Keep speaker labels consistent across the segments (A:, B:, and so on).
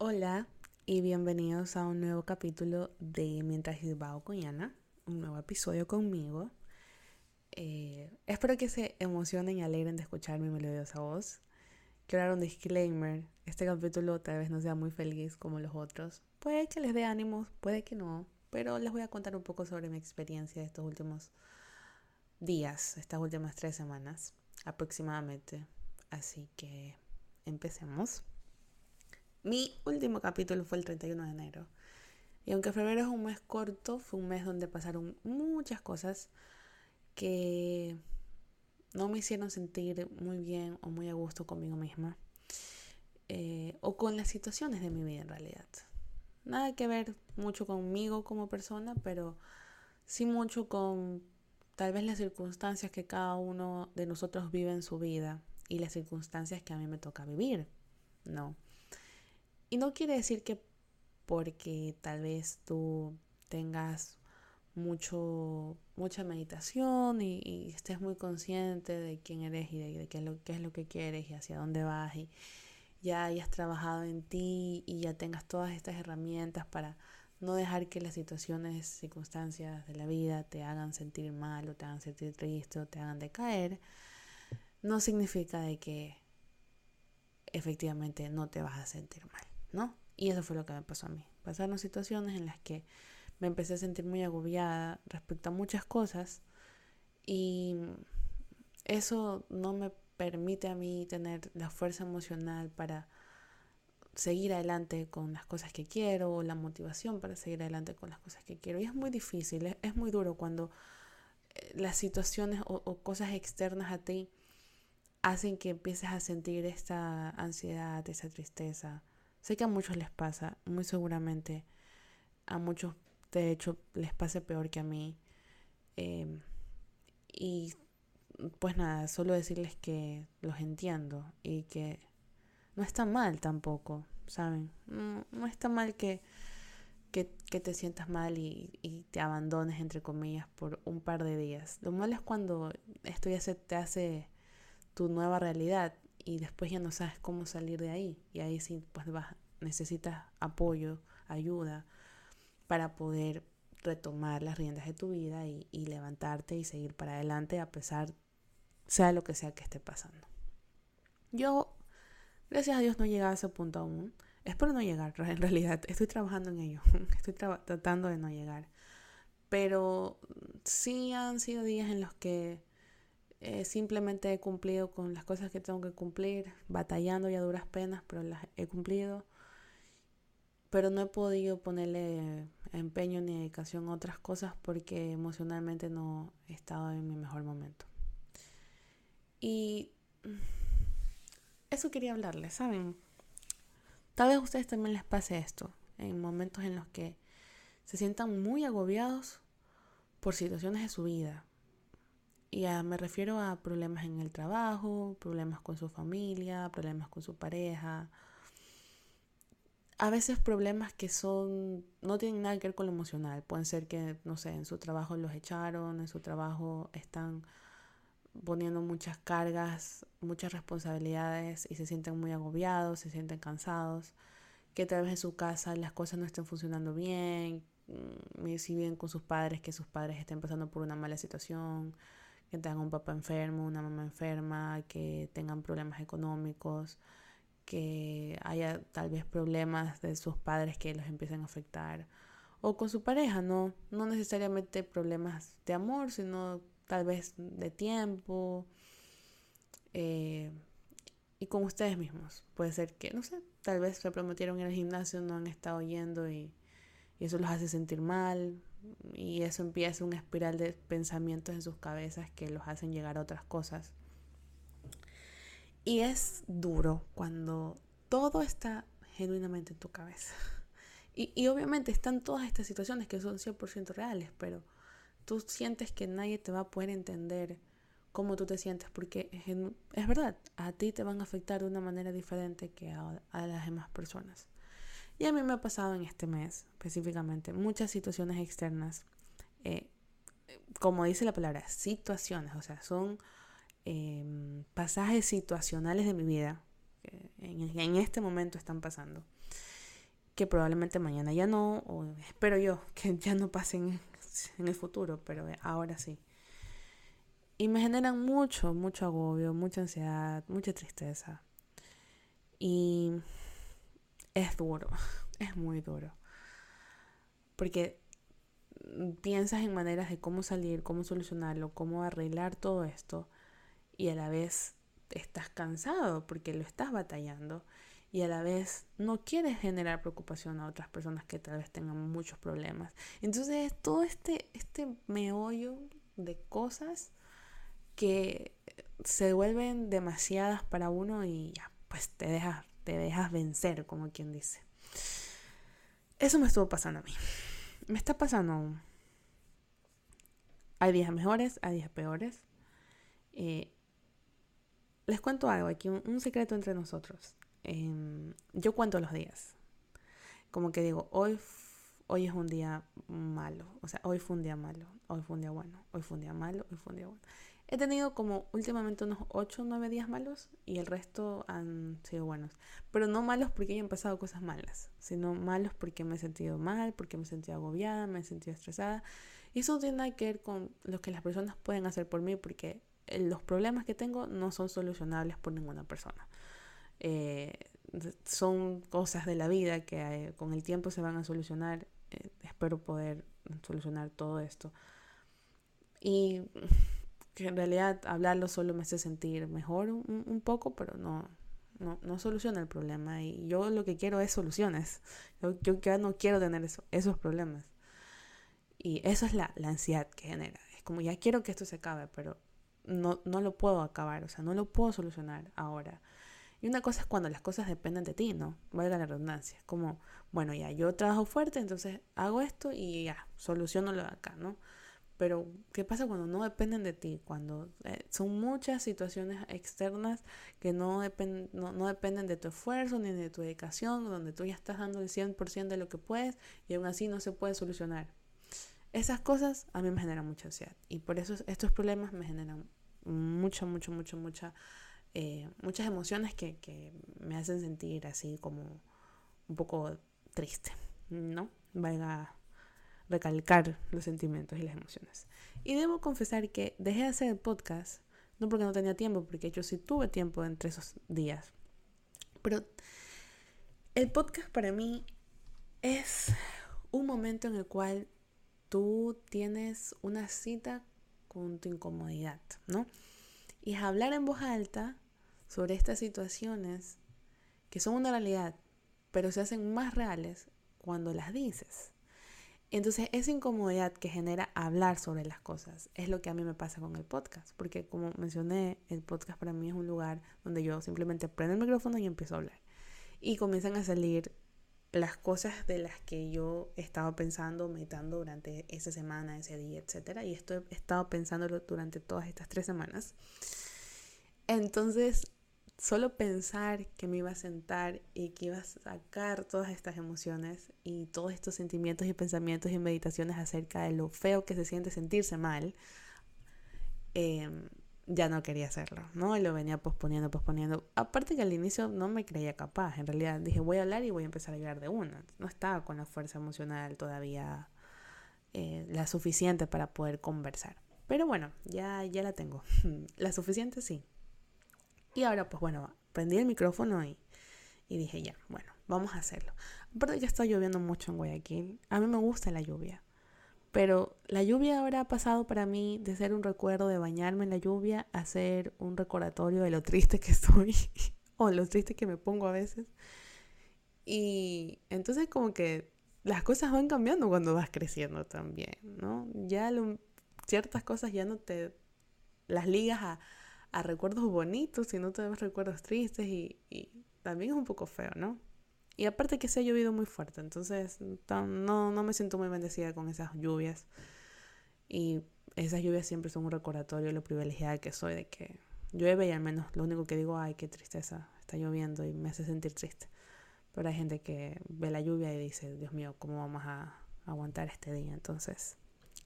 A: Hola y bienvenidos a un nuevo capítulo de Mientras Gilbao con Yana, un nuevo episodio conmigo. Eh, espero que se emocionen y alegren de escuchar mi melodiosa voz. Quiero dar un disclaimer, este capítulo tal vez no sea muy feliz como los otros. Puede que les dé ánimos, puede que no, pero les voy a contar un poco sobre mi experiencia de estos últimos días, estas últimas tres semanas aproximadamente. Así que empecemos. Mi último capítulo fue el 31 de enero. Y aunque febrero es un mes corto, fue un mes donde pasaron muchas cosas que no me hicieron sentir muy bien o muy a gusto conmigo misma. Eh, o con las situaciones de mi vida en realidad. Nada que ver mucho conmigo como persona, pero sí mucho con tal vez las circunstancias que cada uno de nosotros vive en su vida y las circunstancias que a mí me toca vivir. No. Y no quiere decir que porque tal vez tú tengas mucho, mucha meditación y, estés muy consciente de quién eres y de, qué, es lo, qué es lo que quieres y hacia dónde vas y ya hayas trabajado en ti y ya tengas todas estas herramientas para no dejar que las situaciones, circunstancias de la vida te hagan sentir mal o te hagan sentir triste o te hagan decaer, no significa de que efectivamente no te vas a sentir mal. ¿No? Y eso fue lo que me pasó a mí. Pasaron situaciones en las que me empecé a sentir muy agobiada respecto a muchas cosas y eso no me permite a mí tener la fuerza emocional para seguir adelante con las cosas que quiero o la motivación para seguir adelante con las cosas que quiero. Y es muy difícil, es, muy duro cuando eh, las situaciones o, o, cosas externas a ti hacen que empieces a sentir esta ansiedad, esa tristeza, Sé que a muchos les pasa, muy seguramente a muchos de hecho les pase peor que a mí. Em, y pues nada, solo decirles que los entiendo y que no está mal tampoco, ¿saben? No, está mal que, que, te sientas mal y, y, te abandones, entre comillas, por un par de días. Lo malo es cuando esto ya se te hace tu nueva realidad y después ya no sabes cómo salir de ahí. Y ahí sí, pues vas, necesitas apoyo, ayuda para poder retomar las riendas de tu vida y, levantarte y seguir para adelante a pesar sea lo que sea que esté pasando. Yo, gracias a Dios, no he llegado a ese punto aún. Espero no llegar, en realidad. Estoy trabajando en ello. Estoy tratando de no llegar. Pero sí han sido días en los que eh, simplemente he cumplido con las cosas que tengo que cumplir, batallando ya duras penas, pero las he cumplido. Pero no he podido ponerle empeño ni dedicación a otras cosas porque emocionalmente no he estado en mi mejor momento. Y eso quería hablarles, ¿saben? Tal vez a ustedes también les pase esto, en momentos en los que se sientan muy agobiados por situaciones de su vida, y me refiero a problemas en el trabajo, problemas con su familia, problemas con su pareja. A veces problemas que son no tienen nada que ver con lo emocional. Pueden ser que, no sé, en su trabajo los echaron, en su trabajo están poniendo muchas cargas, muchas responsabilidades y se sienten muy agobiados, se sienten cansados, que tal vez en su casa las cosas no estén funcionando bien, mm, si bien con sus padres, que sus padres estén pasando por una mala situación, que tengan un papá enfermo, una mamá enferma, que tengan problemas económicos, que haya tal vez problemas de sus padres que los empiecen a afectar, o con su pareja, no, no necesariamente problemas de amor, sino tal vez de tiempo, eh, y con ustedes mismos. Puede ser que, no sé, tal vez se prometieron ir al gimnasio, no han estado yendo y, y eso los hace sentir mal, y eso empieza una espiral de pensamientos en sus cabezas que los hacen llegar a otras cosas. Y es duro cuando todo está genuinamente en tu cabeza. Y, y obviamente están todas estas situaciones que son 100% reales, pero tú sientes que nadie te va a poder entender cómo tú te sientes, porque es, verdad, a ti te van a afectar de una manera diferente que a, a las demás personas. Y a mí me ha pasado en este mes específicamente muchas situaciones externas, eh, como dice la palabra, situaciones, o sea, son em, pasajes situacionales de mi vida que en, en, este momento están pasando. que probablemente mañana ya no, o espero yo que ya no pasen en el futuro, pero ahora sí. Y me generan mucho, mucho agobio, mucha ansiedad, mucha tristeza. Y es duro, es muy duro. Porque piensas en maneras de cómo salir, cómo solucionarlo, cómo arreglar todo esto. Y a la vez estás cansado porque lo estás batallando. Y a la vez no quieres generar preocupación a otras personas que tal vez tengan muchos problemas. Entonces todo este, este meollo de cosas que se vuelven demasiadas para uno y ya, pues te dejas, te dejas vencer, como quien dice. Eso me estuvo pasando a mí. Me está pasando aún. Hay días mejores, hay días peores. Eh, les cuento algo aquí, un, secreto entre nosotros. Em, yo cuento los días. Como que digo, hoy, hoy es un día malo. O sea, hoy fue un día malo, hoy fue un día bueno, hoy fue un día malo, hoy fue un día bueno. He tenido como últimamente unos 8 o 9 días malos y el resto han sido buenos. Pero no malos porque hayan pasado cosas malas, sino malos porque me he sentido mal, porque me he sentido agobiada, me he sentido estresada. Y eso tiene nada que ver con lo que las personas pueden hacer por mí porque los problemas que tengo no son solucionables por ninguna persona. Eh, son cosas de la vida que eh, con el tiempo se van a solucionar. Eh, espero poder solucionar todo esto. Y que en realidad hablarlo solo me hace sentir mejor un, poco, pero no, no, soluciona el problema. Y yo lo que quiero es soluciones. Yo, yo ya no quiero tener esos problemas. Y eso es la, la, ansiedad que genera. Es como ya quiero que esto se acabe, pero no, no lo puedo acabar, o sea, no lo puedo solucionar ahora. Y una cosa es cuando las cosas dependen de ti, ¿no? Valga la redundancia. Como, bueno, ya yo trabajo fuerte, entonces hago esto y ya, soluciono lo de acá, ¿no? Pero, ¿qué pasa cuando no dependen de ti? Cuando eh, son muchas situaciones externas que no, no, dependen de tu esfuerzo ni de tu dedicación, donde tú ya estás dando el 100% de lo que puedes y aún así no se puede solucionar. Esas cosas a mí me generan mucha ansiedad y por eso estos problemas me generan mucho, mucho, mucho, mucha, eh, muchas emociones que, que me hacen sentir así como un poco triste, ¿no? Valga recalcar los sentimientos y las emociones. Y debo confesar que dejé de hacer el podcast, no porque no tenía tiempo, porque yo sí tuve tiempo entre esos días. Pero el podcast para mí es un momento en el cual tú tienes una cita con tu incomodidad, ¿no? Y es hablar en voz alta sobre estas situaciones que son una realidad, pero se hacen más reales cuando las dices. Entonces, esa incomodidad que genera hablar sobre las cosas es lo que a mí me pasa con el podcast, porque como mencioné, el podcast para mí es un lugar donde yo simplemente prendo el micrófono y empiezo a hablar. Y comienzan a salir las cosas de las que yo he estado pensando, meditando durante esa semana, ese día, etc. Y esto he estado pensándolo durante todas estas tres semanas. Entonces, solo pensar que me iba a sentar y que iba a sacar todas estas emociones y todos estos sentimientos y pensamientos y meditaciones acerca de lo feo que se siente sentirse mal, em, ya no quería hacerlo, ¿no? Y lo venía posponiendo, posponiendo. Aparte que al inicio no me creía capaz, en realidad dije voy a hablar y voy a empezar a llorar de una. No estaba con la fuerza emocional todavía eh, la suficiente para poder conversar. Pero bueno, ya, ya la tengo. la suficiente sí. Y ahora, pues bueno, prendí el micrófono y, y dije, ya, bueno, vamos a hacerlo. Aparte, ya está lloviendo mucho en Guayaquil. A mí me gusta la lluvia. Pero la lluvia ahora ha pasado para mí de ser un recuerdo de bañarme en la lluvia a ser un recordatorio de lo triste que estoy o lo triste que me pongo a veces. Y entonces como que las cosas van cambiando cuando vas creciendo también, ¿no? Ya ciertas cosas ya no te las ligas a, a recuerdos bonitos, sino te ves recuerdos tristes y, también es un poco feo, ¿no? Y aparte que se ha llovido muy fuerte, entonces no, no me siento muy bendecida con esas lluvias. Y esas lluvias siempre son un recordatorio de lo privilegiada que soy, de que llueve y al menos lo único que digo, ay, qué tristeza, está lloviendo y me hace sentir triste. Pero hay gente que ve la lluvia y dice, Dios mío, ¿cómo vamos a aguantar este día? Entonces,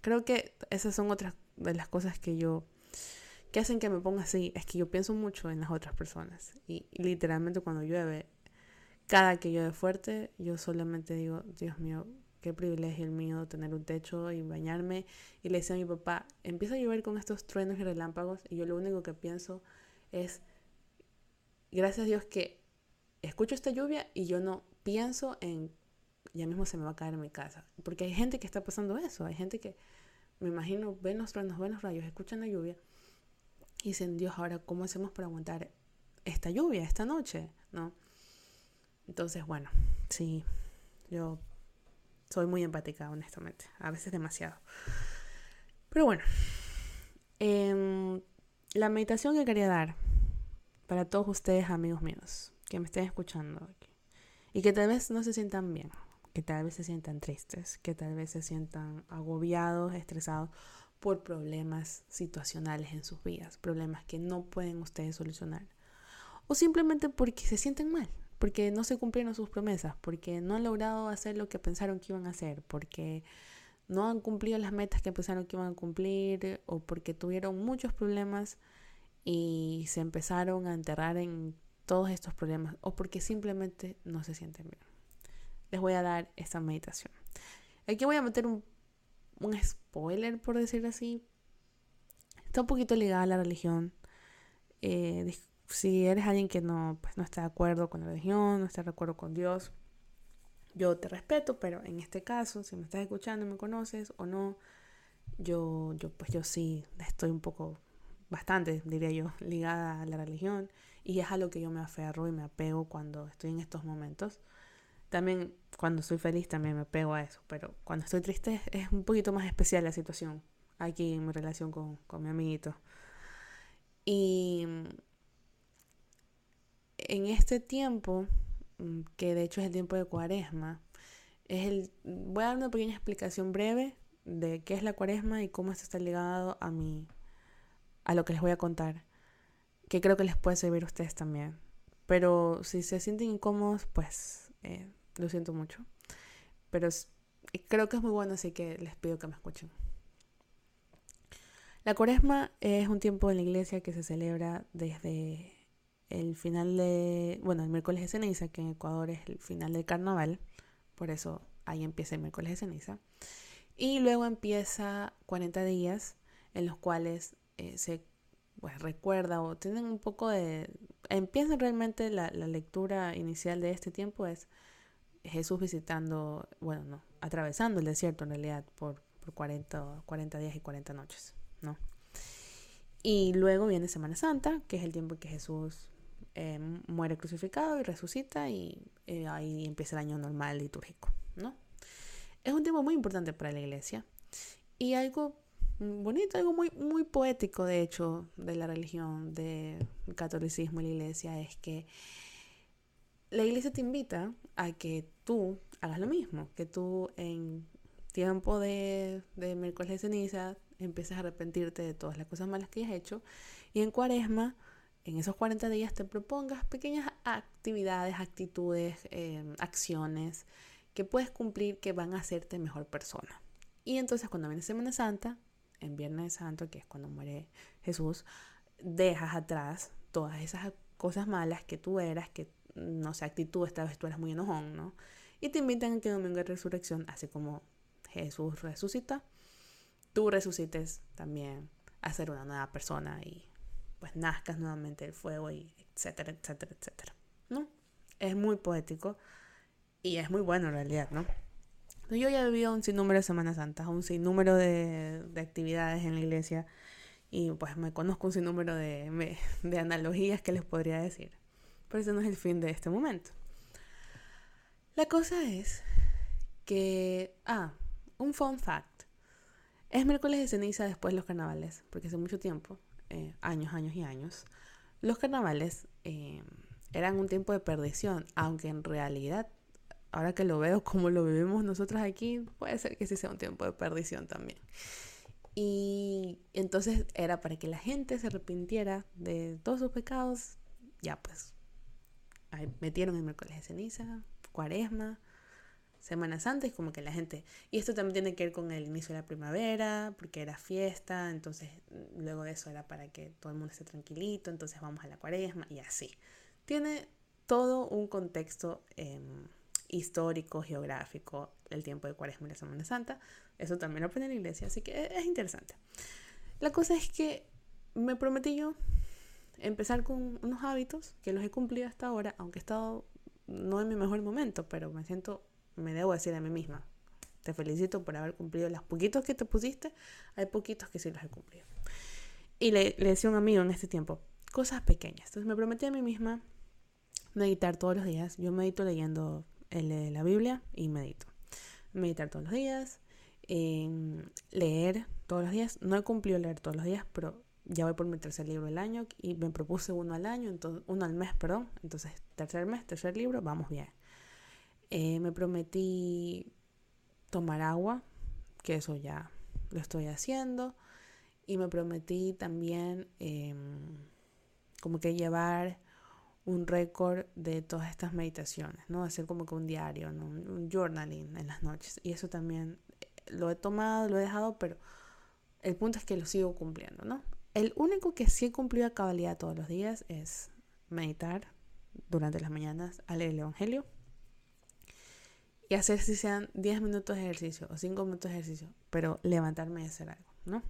A: creo que esas son otras de las cosas que yo ¿Qué hacen que me ponga así? Es que yo pienso mucho en las otras personas. Y, literalmente cuando llueve, cada que llueve fuerte, yo solamente digo, Dios mío, qué privilegio el mío tener un techo y bañarme. Y le decía a mi papá, empieza a llover con estos truenos y relámpagos y yo lo único que pienso es, gracias a Dios que escucho esta lluvia y yo no pienso en, ya mismo se me va a caer mi casa. Porque hay gente que está pasando eso, hay gente que, me imagino, ven los truenos, ven los rayos, escuchan la lluvia y dicen, Dios, ahora, ¿cómo hacemos para aguantar esta lluvia, esta noche? ¿No? Entonces, bueno, sí, yo soy muy empática, honestamente, a veces demasiado. Pero bueno, em, la meditación que quería dar para todos ustedes, amigos míos, que me estén escuchando y que tal vez no se sientan bien, que tal vez se sientan tristes, que tal vez se sientan agobiados, estresados por problemas situacionales en sus vidas, problemas que no pueden ustedes solucionar, o simplemente porque se sienten mal, porque no se cumplieron sus promesas, porque no han logrado hacer lo que pensaron que iban a hacer, porque no han cumplido las metas que pensaron que iban a cumplir, o porque tuvieron muchos problemas y se empezaron a enterrar en todos estos problemas, o porque simplemente no se sienten bien. Les voy a dar esta meditación. Aquí voy a meter un un spoiler, por decirlo así. Está un poquito ligada a la religión. Eh, si eres alguien que no, pues, no está de acuerdo con la religión, no está de acuerdo con Dios, yo te respeto, pero en este caso, si me estás escuchando me conoces o no, yo, yo, pues yo sí estoy un poco, bastante, diría yo, ligada a la religión y es a lo que yo me aferro y me apego cuando estoy en estos momentos. También cuando estoy feliz también me pego a eso, pero cuando estoy triste es un poquito más especial la situación aquí en mi relación con, mi amiguito. Y en este tiempo, mm, que de hecho es el tiempo de cuaresma, es el, voy a dar una pequeña explicación breve de qué es la cuaresma y cómo esto está ligado a mi, a lo que les voy a contar, que creo que les puede servir a ustedes también. Pero si se sienten incómodos, pues eh, lo siento mucho. Pero creo que es muy bueno, así que les pido que me escuchen. La cuaresma es un tiempo en la iglesia que se celebra desde el final de, bueno, el miércoles de ceniza, que en Ecuador es el final del carnaval, por eso ahí empieza el miércoles de ceniza. Y luego empieza 40 días en los cuales eh, se pues, recuerda o tienen un poco de... Empieza realmente la, la lectura inicial de este tiempo es Jesús visitando, bueno, no, atravesando el desierto en realidad por, por 40, 40 días y 40 noches, ¿no? Y luego viene Semana Santa, que es el tiempo en que Jesús eh, muere crucificado y resucita y eh, ahí empieza el año normal litúrgico, ¿no? Es un tiempo muy importante para la iglesia y algo bonito, algo muy, muy poético de hecho de la religión, del catolicismo y la iglesia es que la iglesia te invita a que tú hagas lo mismo, que tú en tiempo de, de miércoles de ceniza empieces a arrepentirte de todas las cosas malas que has hecho y en cuaresma, en esos 40 días te propongas pequeñas actividades, actitudes, em, acciones que puedes cumplir que van a hacerte mejor persona. Y entonces cuando viene Semana Santa, en Viernes Santo, que es cuando muere Jesús, dejas atrás todas esas cosas malas que tú eras, que no sé, actitud, esta vez tú muy enojón, ¿no? Y te invitan a que domingo de resurrección, así como Jesús resucita, tú resucites también a ser una nueva persona y pues nazcas nuevamente el fuego y etcétera, etcétera, etcétera, ¿no? Es muy poético y es muy bueno en realidad, ¿no? Yo ya he vivido un sinnúmero de Semanas Santas, un sinnúmero de, de actividades en la iglesia y pues me conozco un sinnúmero de, de analogías que les podría decir. Pero ese no es el fin de este momento. La cosa es que, ah, un fun fact. Es miércoles de ceniza después de los carnavales, porque hace mucho tiempo, eh, años, años y años, los carnavales eh, eran un tiempo de perdición, aunque en realidad, ahora que lo veo como lo vivimos nosotros aquí, puede ser que sí sea un tiempo de perdición también. Y entonces era para que la gente se arrepintiera de todos sus pecados, ya pues metieron el miércoles de ceniza, cuaresma, Semanas antes, como que la gente... Y esto también tiene que ver con el inicio de la primavera, porque era fiesta, entonces mm, luego de eso era para que todo el mundo esté tranquilito, entonces vamos a la cuaresma y así. Tiene todo un contexto em, histórico, geográfico, el tiempo de Cuaresma y la Semana Santa. Eso también lo aprendí en la iglesia, así que es interesante. La cosa es que me prometí yo empezar con unos hábitos que los he cumplido hasta ahora, aunque he estado no en mi mejor momento, pero me siento, me debo decir a mí misma, te felicito por haber cumplido los poquitos que te pusiste, hay poquitos que sí los he cumplido. Y le, le decía a un amigo en este tiempo, cosas pequeñas. Entonces me prometí a mí misma meditar todos los días. Yo medito leyendo el, la Biblia y medito. Meditar todos los días, leer todos los días. No he cumplido leer todos los días, pero ya voy por mi tercer libro del año y me propuse uno al año, entonces, uno al mes, perdón. Entonces, tercer mes, tercer libro, vamos bien. Eh, me prometí tomar agua, que eso ya lo estoy haciendo. Y me prometí también em, como que llevar un récord de todas estas meditaciones, ¿no? Hacer como que un diario, un journaling en las noches. Y eso también eh, lo he tomado, lo he dejado, pero el punto es que lo sigo cumpliendo, ¿no? El único que sí he cumplido a cabalidad todos los días es meditar durante las mañanas leer el Evangelio y hacer si sean 10 minutos de ejercicio o 5 minutos de ejercicio, pero levantarme y hacer algo, ¿no?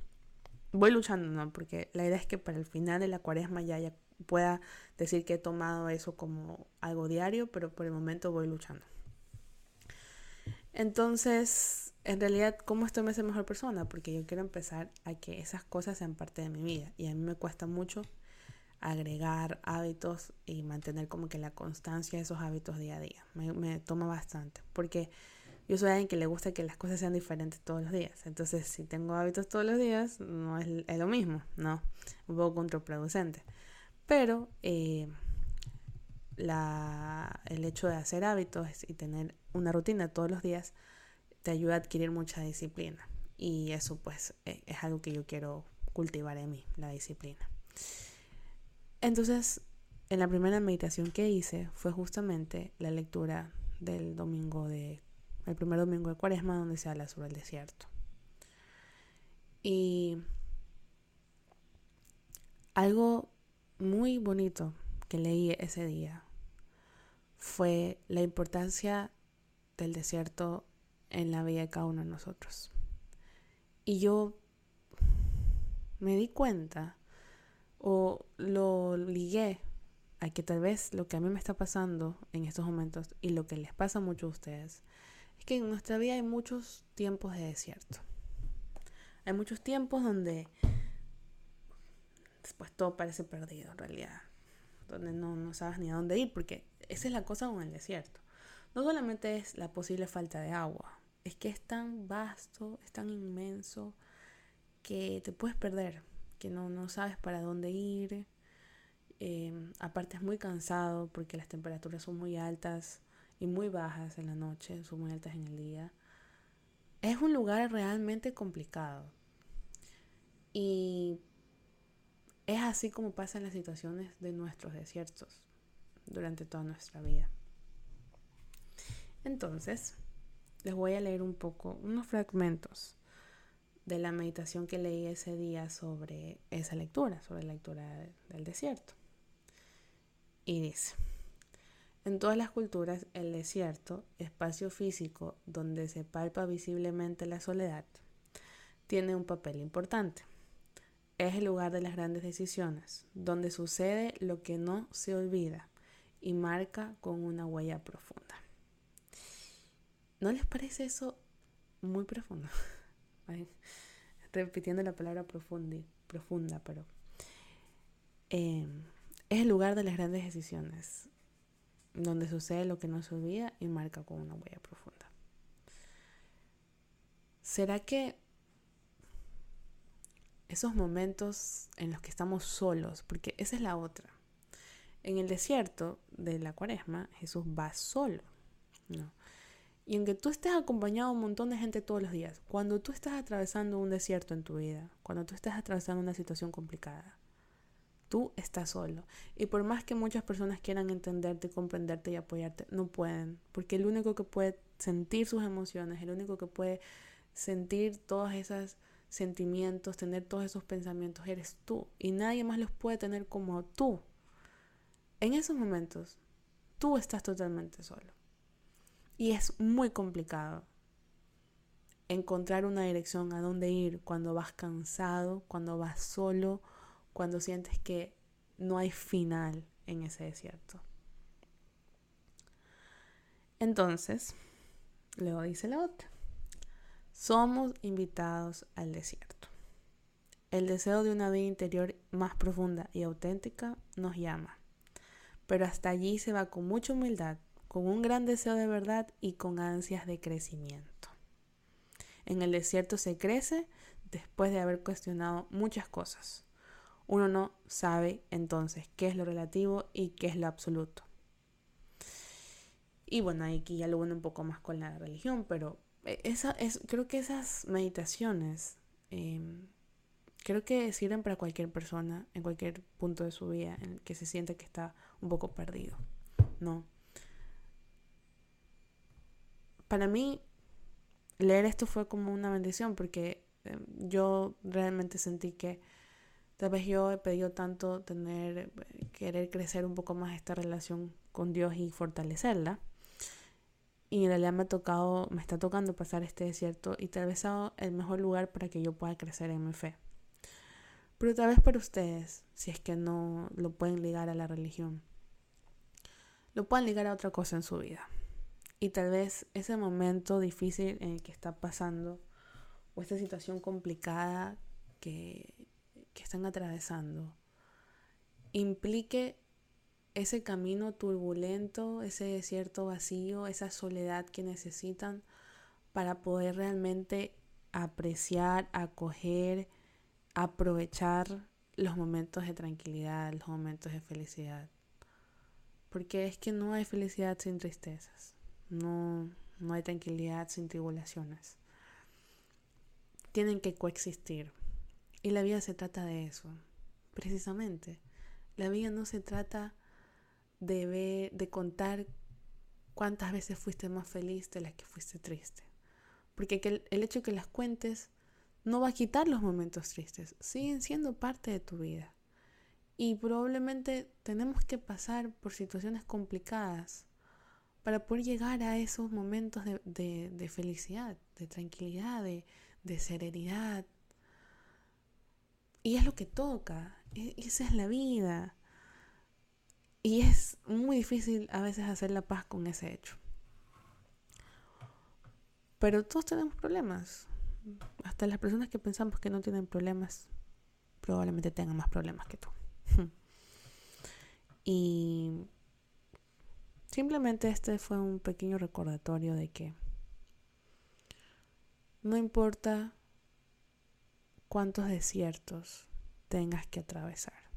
A: Voy luchando, ¿no? Porque la idea es que para el final de la cuaresma ya pueda decir que he tomado eso como algo diario, pero por el momento voy luchando. Entonces, en realidad, ¿cómo esto me hace mejor persona? Porque yo quiero empezar a que esas cosas sean parte de mi vida. Y a mí me cuesta mucho agregar hábitos y mantener como que la constancia de esos hábitos día a día. Me, toma bastante. Porque yo soy alguien que le gusta que las cosas sean diferentes todos los días. Entonces, si tengo hábitos todos los días, no es, lo mismo, ¿no? Un poco contraproducente. Pero eh, la, el hecho de hacer hábitos y tener una rutina todos los días te ayuda a adquirir mucha disciplina. Y eso pues e, es algo que yo quiero cultivar en mí, la disciplina. Entonces, en la primera meditación que hice fue justamente la lectura del domingo de, el primer domingo de cuaresma donde se habla sobre el desierto. Y algo muy bonito que leí ese día fue la importancia del desierto en la vida de cada uno de nosotros. Y yo me di cuenta o lo ligué a que tal vez lo que a mí me está pasando en estos momentos y lo que les pasa a muchos de ustedes es que en nuestra vida hay muchos tiempos de desierto. Hay muchos tiempos donde después todo parece perdido en realidad, donde no, no sabes ni a dónde ir, porque esa es la cosa con el desierto. No solamente es la posible falta de agua, es que es tan vasto, es tan inmenso, que te puedes perder, que no, no sabes para dónde ir. Em, aparte es muy cansado porque las temperaturas son muy altas y muy bajas en la noche, son muy altas en el día. Es un lugar realmente complicado. Y es así como pasan las situaciones de nuestros desiertos durante toda nuestra vida. Entonces, les voy a leer un poco, unos fragmentos de la meditación que leí ese día sobre esa lectura, sobre la lectura del desierto. Y dice, en todas las culturas el desierto, espacio físico donde se palpa visiblemente la soledad, tiene un papel importante. Es el lugar de las grandes decisiones, donde sucede lo que no se olvida y marca con una huella profunda. ¿No les parece eso muy profundo? repitiendo la palabra profunda, pero em, es el lugar de las grandes decisiones, donde sucede lo que no se olvida y marca con una huella profunda. ¿Será que esos momentos en los que estamos solos, porque esa es la otra. En el desierto de la cuaresma, Jesús va solo, ¿no? Y aunque tú estés acompañado de un montón de gente todos los días, cuando tú estás atravesando un desierto en tu vida, cuando tú estás atravesando una situación complicada, tú estás solo. Y por más que muchas personas quieran entenderte, comprenderte y apoyarte, no pueden. Porque el único que puede sentir sus emociones, el único que puede sentir todos esos sentimientos, tener todos esos pensamientos, eres tú. Y nadie más los puede tener como tú. En esos momentos, tú estás totalmente solo. Y es muy complicado encontrar una dirección a dónde ir cuando vas cansado, cuando vas solo, cuando sientes que no hay final en ese desierto. Entonces, luego dice la otra, somos invitados al desierto. El deseo de una vida interior más profunda y auténtica nos llama, pero hasta allí se va con mucha humildad, con un gran deseo de verdad y con ansias de crecimiento. En el desierto se crece después de haber cuestionado muchas cosas. Uno no sabe entonces qué es lo relativo y qué es lo absoluto. Y bueno, aquí ya lo un poco más con la religión, pero eh, esa es, creo que esas meditaciones em, creo que sirven para cualquier persona en cualquier punto de su vida en el que se siente que está un poco perdido, ¿no? Para mí, leer esto fue como una bendición porque em, yo realmente sentí que tal vez yo he pedido tanto tener, querer crecer un poco más esta relación con Dios y fortalecerla. Y en realidad me ha tocado, me está tocando pasar este desierto y tal vez sea el mejor lugar para que yo pueda crecer en mi fe. Pero tal vez para ustedes, si es que no lo pueden ligar a la religión, lo puedan ligar a otra cosa en su vida. Y tal vez ese momento difícil en el que está pasando o esta situación complicada que, que están atravesando implique ese camino turbulento, ese desierto vacío, esa soledad que necesitan para poder realmente apreciar, acoger, aprovechar los momentos de tranquilidad, los momentos de felicidad. Porque es que no hay felicidad sin tristezas. No, no hay tranquilidad sin tribulaciones. Tienen que coexistir. Y la vida se trata de eso, precisamente. La vida no se trata de, ver, de contar cuántas veces fuiste más feliz de las que fuiste triste. Porque el, el hecho de que las cuentes no va a quitar los momentos tristes, siguen siendo parte de tu vida. Y probablemente tenemos que pasar por situaciones complicadas para poder llegar a esos momentos de, felicidad, de tranquilidad, de, serenidad. Y es lo que toca, e, esa es la vida. Y es muy difícil a veces hacer la paz con ese hecho. Pero todos tenemos problemas. Hasta las personas que pensamos que no tienen problemas, probablemente tengan más problemas que tú. y Simplemente este fue un pequeño recordatorio de que no importa cuántos desiertos tengas que atravesar.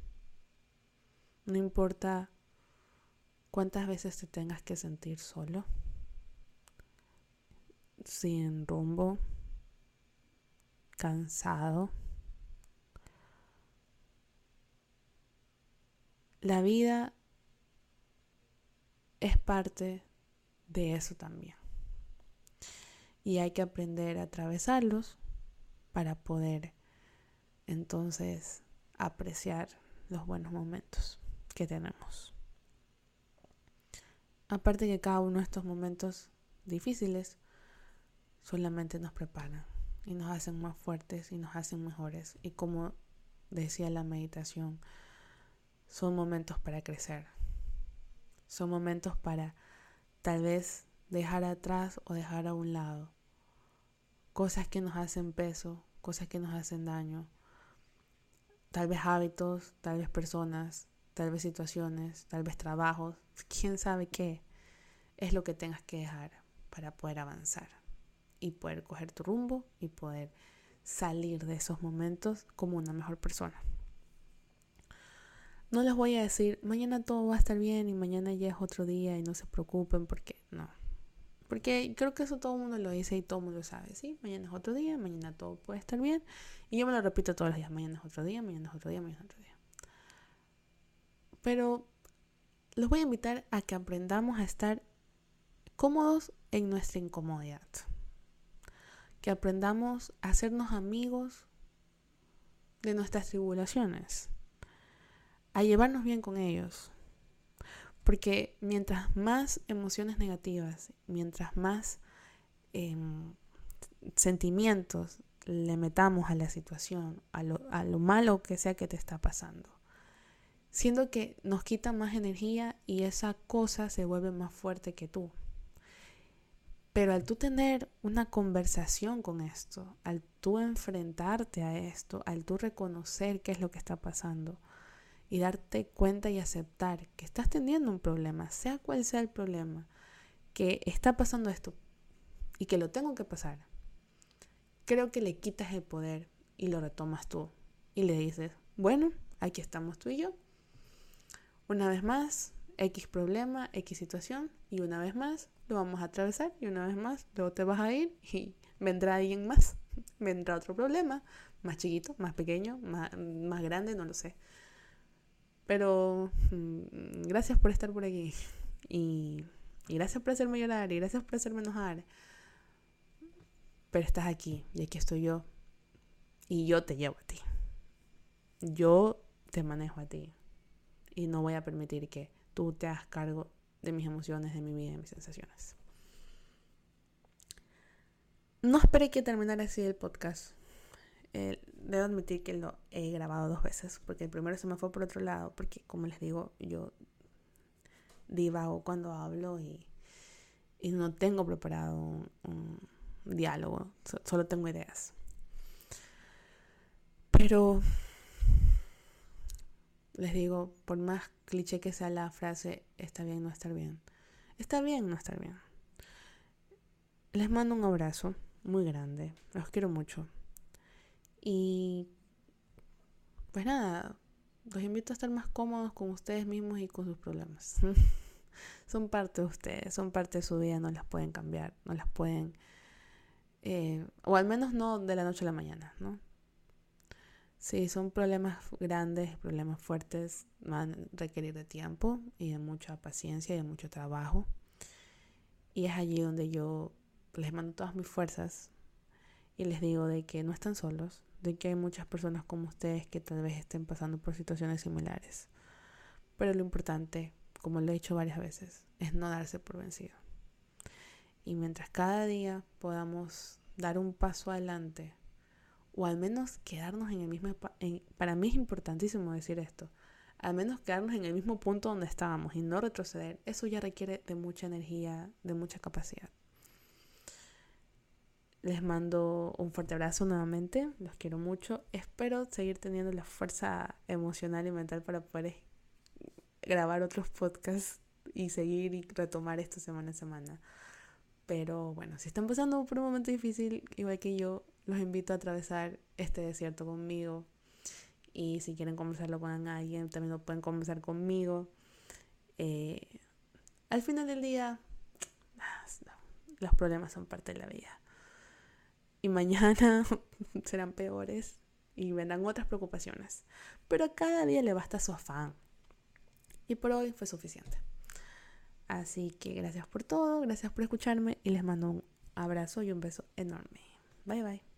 A: No importa cuántas veces te tengas que sentir solo, sin rumbo, cansado. La vida es parte de eso también. Y hay que aprender a atravesarlos para poder entonces apreciar los buenos momentos que tenemos. Aparte que cada uno de estos momentos difíciles solamente nos preparan y nos hacen más fuertes y nos hacen mejores. Y como decía la meditación, son momentos para crecer, son momentos para tal vez dejar atrás o dejar a un lado. Cosas que nos hacen peso, cosas que nos hacen daño, tal vez hábitos, tal vez personas, tal vez situaciones, tal vez trabajos, quién sabe qué es lo que tengas que dejar para poder avanzar y poder coger tu rumbo y poder salir de esos momentos como una mejor persona. No les voy a decir, mañana todo va a estar bien y mañana ya es otro día y no se preocupen porque no. Porque creo que eso todo el mundo lo dice y todo el mundo lo sabe, ¿sí? Mañana es otro día, mañana todo puede estar bien. Y yo me lo repito todos los días, mañana es otro día, mañana es otro día, mañana es otro día. Pero los voy a invitar a que aprendamos a estar cómodos en nuestra incomodidad. Que aprendamos a hacernos amigos de nuestras tribulaciones a llevarnos bien con ellos. Porque mientras más emociones negativas, mientras más em, sentimientos le metamos a la situación, a lo, a lo malo que sea que te está pasando, siendo que nos quita más energía y esa cosa se vuelve más fuerte que tú. Pero al tú tener una conversación con esto, al tú enfrentarte a esto, al tú reconocer qué es lo que está pasando y darte cuenta y aceptar que estás teniendo un problema, sea cual sea el problema, que está pasando esto y que lo tengo que pasar, creo que le quitas el poder y lo retomas tú y le dices, bueno, aquí estamos tú y yo. Una vez más, X problema, X situación y una vez más lo vamos a atravesar y una vez más luego te vas a ir y vendrá alguien más, vendrá otro problema, más chiquito, más pequeño, más, más grande, no lo sé. Pero mm, gracias por estar por aquí y, gracias por hacerme llorar y gracias por hacerme enojar. Pero estás aquí y aquí estoy yo y yo te llevo a ti. Yo te manejo a ti y no voy a permitir que tú te hagas cargo de mis emociones, de mi vida, de mis sensaciones. No esperé que terminara así el podcast. Debo admitir que lo he grabado dos veces, porque el primero se me fue por otro lado, porque como les digo, yo divago cuando hablo y, y no tengo preparado un, diálogo, solo tengo ideas. Pero les digo, por más cliché que sea la frase, está bien no estar bien. Está bien no estar bien. Les mando un abrazo muy grande. Los quiero mucho. Y pues nada, los invito a estar más cómodos con ustedes mismos y con sus problemas. son parte de ustedes, son parte de su vida, no las pueden cambiar, no las pueden... Eh, o al menos no de la noche a la mañana, ¿no? Sí, son problemas grandes, problemas fuertes, van a requerir de tiempo y de mucha paciencia y de mucho trabajo. Y es allí donde yo les mando todas mis fuerzas y les digo de que no están solos, de que hay muchas personas como ustedes que tal vez estén pasando por situaciones similares. Pero lo importante, como lo he dicho varias veces, es no darse por vencido. Y mientras cada día podamos dar un paso adelante o al menos quedarnos en el mismo... para mí es importantísimo decir esto, al menos quedarnos en el mismo punto donde estábamos y no retroceder, eso ya requiere de mucha energía, de mucha capacidad. Les mando un fuerte abrazo nuevamente, los quiero mucho. Espero seguir teniendo la fuerza emocional y mental para poder grabar otros podcasts y seguir y retomar esto semana a semana. Pero bueno, si están pasando por un momento difícil, igual que yo, los invito a atravesar este desierto conmigo. Y si quieren conversarlo con alguien, también lo pueden conversar conmigo. Eh, al final del día, los problemas son parte de la vida. Y mañana serán peores y vendrán otras preocupaciones. Pero a cada día le basta su afán. Y por hoy fue suficiente. Así que gracias por todo, gracias por escucharme y les mando un abrazo y un beso enorme. Bye bye.